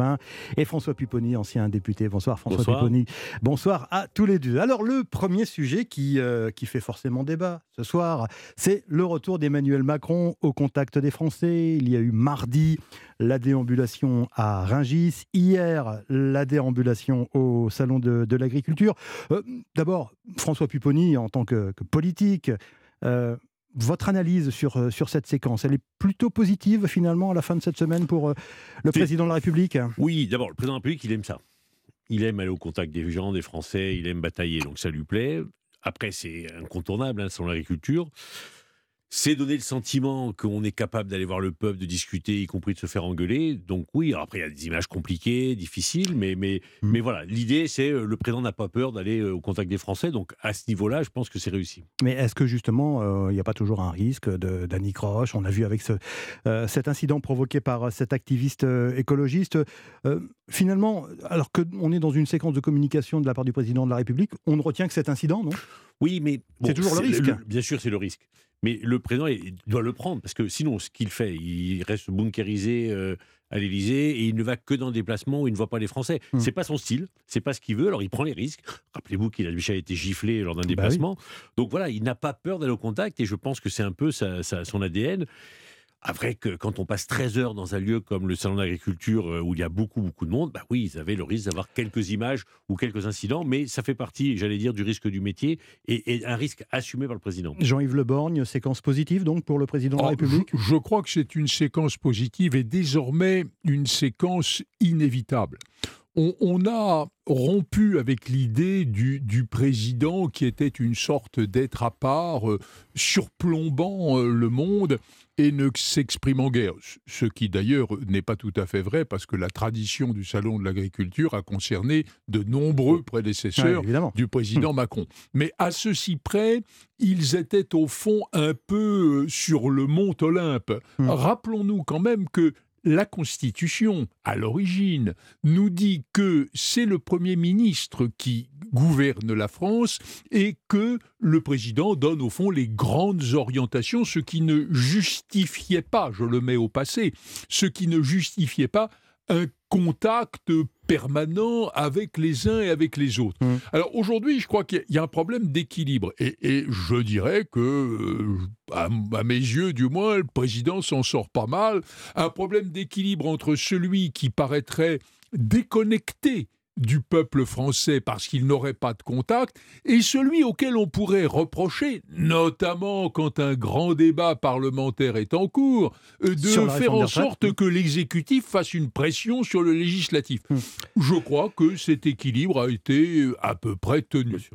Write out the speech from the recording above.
1 et François Pupponi, ancien député. Bonsoir François Pupponi. Bonsoir à tous les deux. Alors le premier sujet qui, euh, qui fait forcément débat ce soir, c'est le retour d'Emmanuel Macron au contact des Français. Il y a eu mardi la déambulation à Ringis, hier la déambulation au Salon de, l'Agriculture. Euh, d'abord, François Pupponi, en tant que, politique, euh, votre analyse sur, euh, sur cette séquence, elle est plutôt positive finalement à la fin de cette semaine pour euh, le président de la République? Oui, d'abord, le président de la République, il aime ça. Il aime aller au contact des gens, des Français, il aime batailler, donc ça lui plaît. Après, c'est incontournable, hein, sur l'agriculture c'est donner le sentiment qu'on est capable d'aller voir le peuple, de discuter, y compris de se faire engueuler. Donc oui, après il y a des images compliquées, difficiles, mais, mais, mmh. mais voilà, l'idée c'est euh, le président n'a pas peur d'aller euh, au contact des Français, donc à ce niveau-là, je pense que c'est réussi. Mais est-ce que justement, euh, il n'y a pas toujours un risque d'Annie Croche? On a vu avec ce, cet incident provoqué par cet activiste écologiste. finalement, alors qu'on est dans une séquence de communication de la part du président de la République, on ne retient que cet incident, non? Oui, mais... c'est toujours le risque. bien sûr, c'est le risque. Mais le président doit le prendre, parce que sinon, ce qu'il fait, il reste bunkérisé euh, à l'Élysée et il ne va que dans des déplacements où il ne voit pas les Français. Ce mmh. C'est pas son style, c'est pas ce qu'il veut, alors il prend les risques. Rappelez-vous qu'il a déjà été giflé lors d'un bah déplacement. Donc voilà, il n'a pas peur d'aller au contact et je pense que c'est un peu son ADN. Après que quand on passe 13 heures dans un lieu comme le salon d'agriculture euh, où il y a beaucoup beaucoup de monde, bah oui, ils avaient le risque d'avoir quelques images ou quelques incidents, mais ça fait partie, j'allais dire, du risque du métier et, un risque assumé par le président. Jean-Yves Le Borgne, séquence positive donc pour le président de la oh, République? je, je crois que c'est une séquence positive et désormais une séquence inévitable on, a rompu avec l'idée du, président qui était une sorte d'être à part, euh, surplombant euh, le monde et ne s'exprimant guère. Ce qui d'ailleurs n'est pas tout à fait vrai parce que la tradition du Salon de l'agriculture a concerné de nombreux prédécesseurs du président hum. Macron. Mais à ceci près, ils étaient au fond un peu euh, sur le mont Olympe. Hum. Rappelons-nous quand même que la Constitution, à l'origine, nous dit que c'est le Premier ministre qui gouverne la France et que le président donne au fond les grandes orientations, ce qui ne justifiait pas, je le mets au passé, ce qui ne justifiait pas un contact permanent avec les uns et avec les autres. Mmh. Alors aujourd'hui, je crois qu'il y a un problème d'équilibre. Et, je dirais que, euh, à, mes yeux du moins, le président s'en sort pas mal. Un problème d'équilibre entre celui qui paraîtrait déconnecté du peuple français parce qu'il n'aurait pas de contact, et celui auquel on pourrait reprocher, notamment quand un grand débat parlementaire est en cours, euh, de faire en sorte que l'exécutif fasse une pression sur le législatif. Hmm. Je crois que cet équilibre a été euh, à peu près tenu.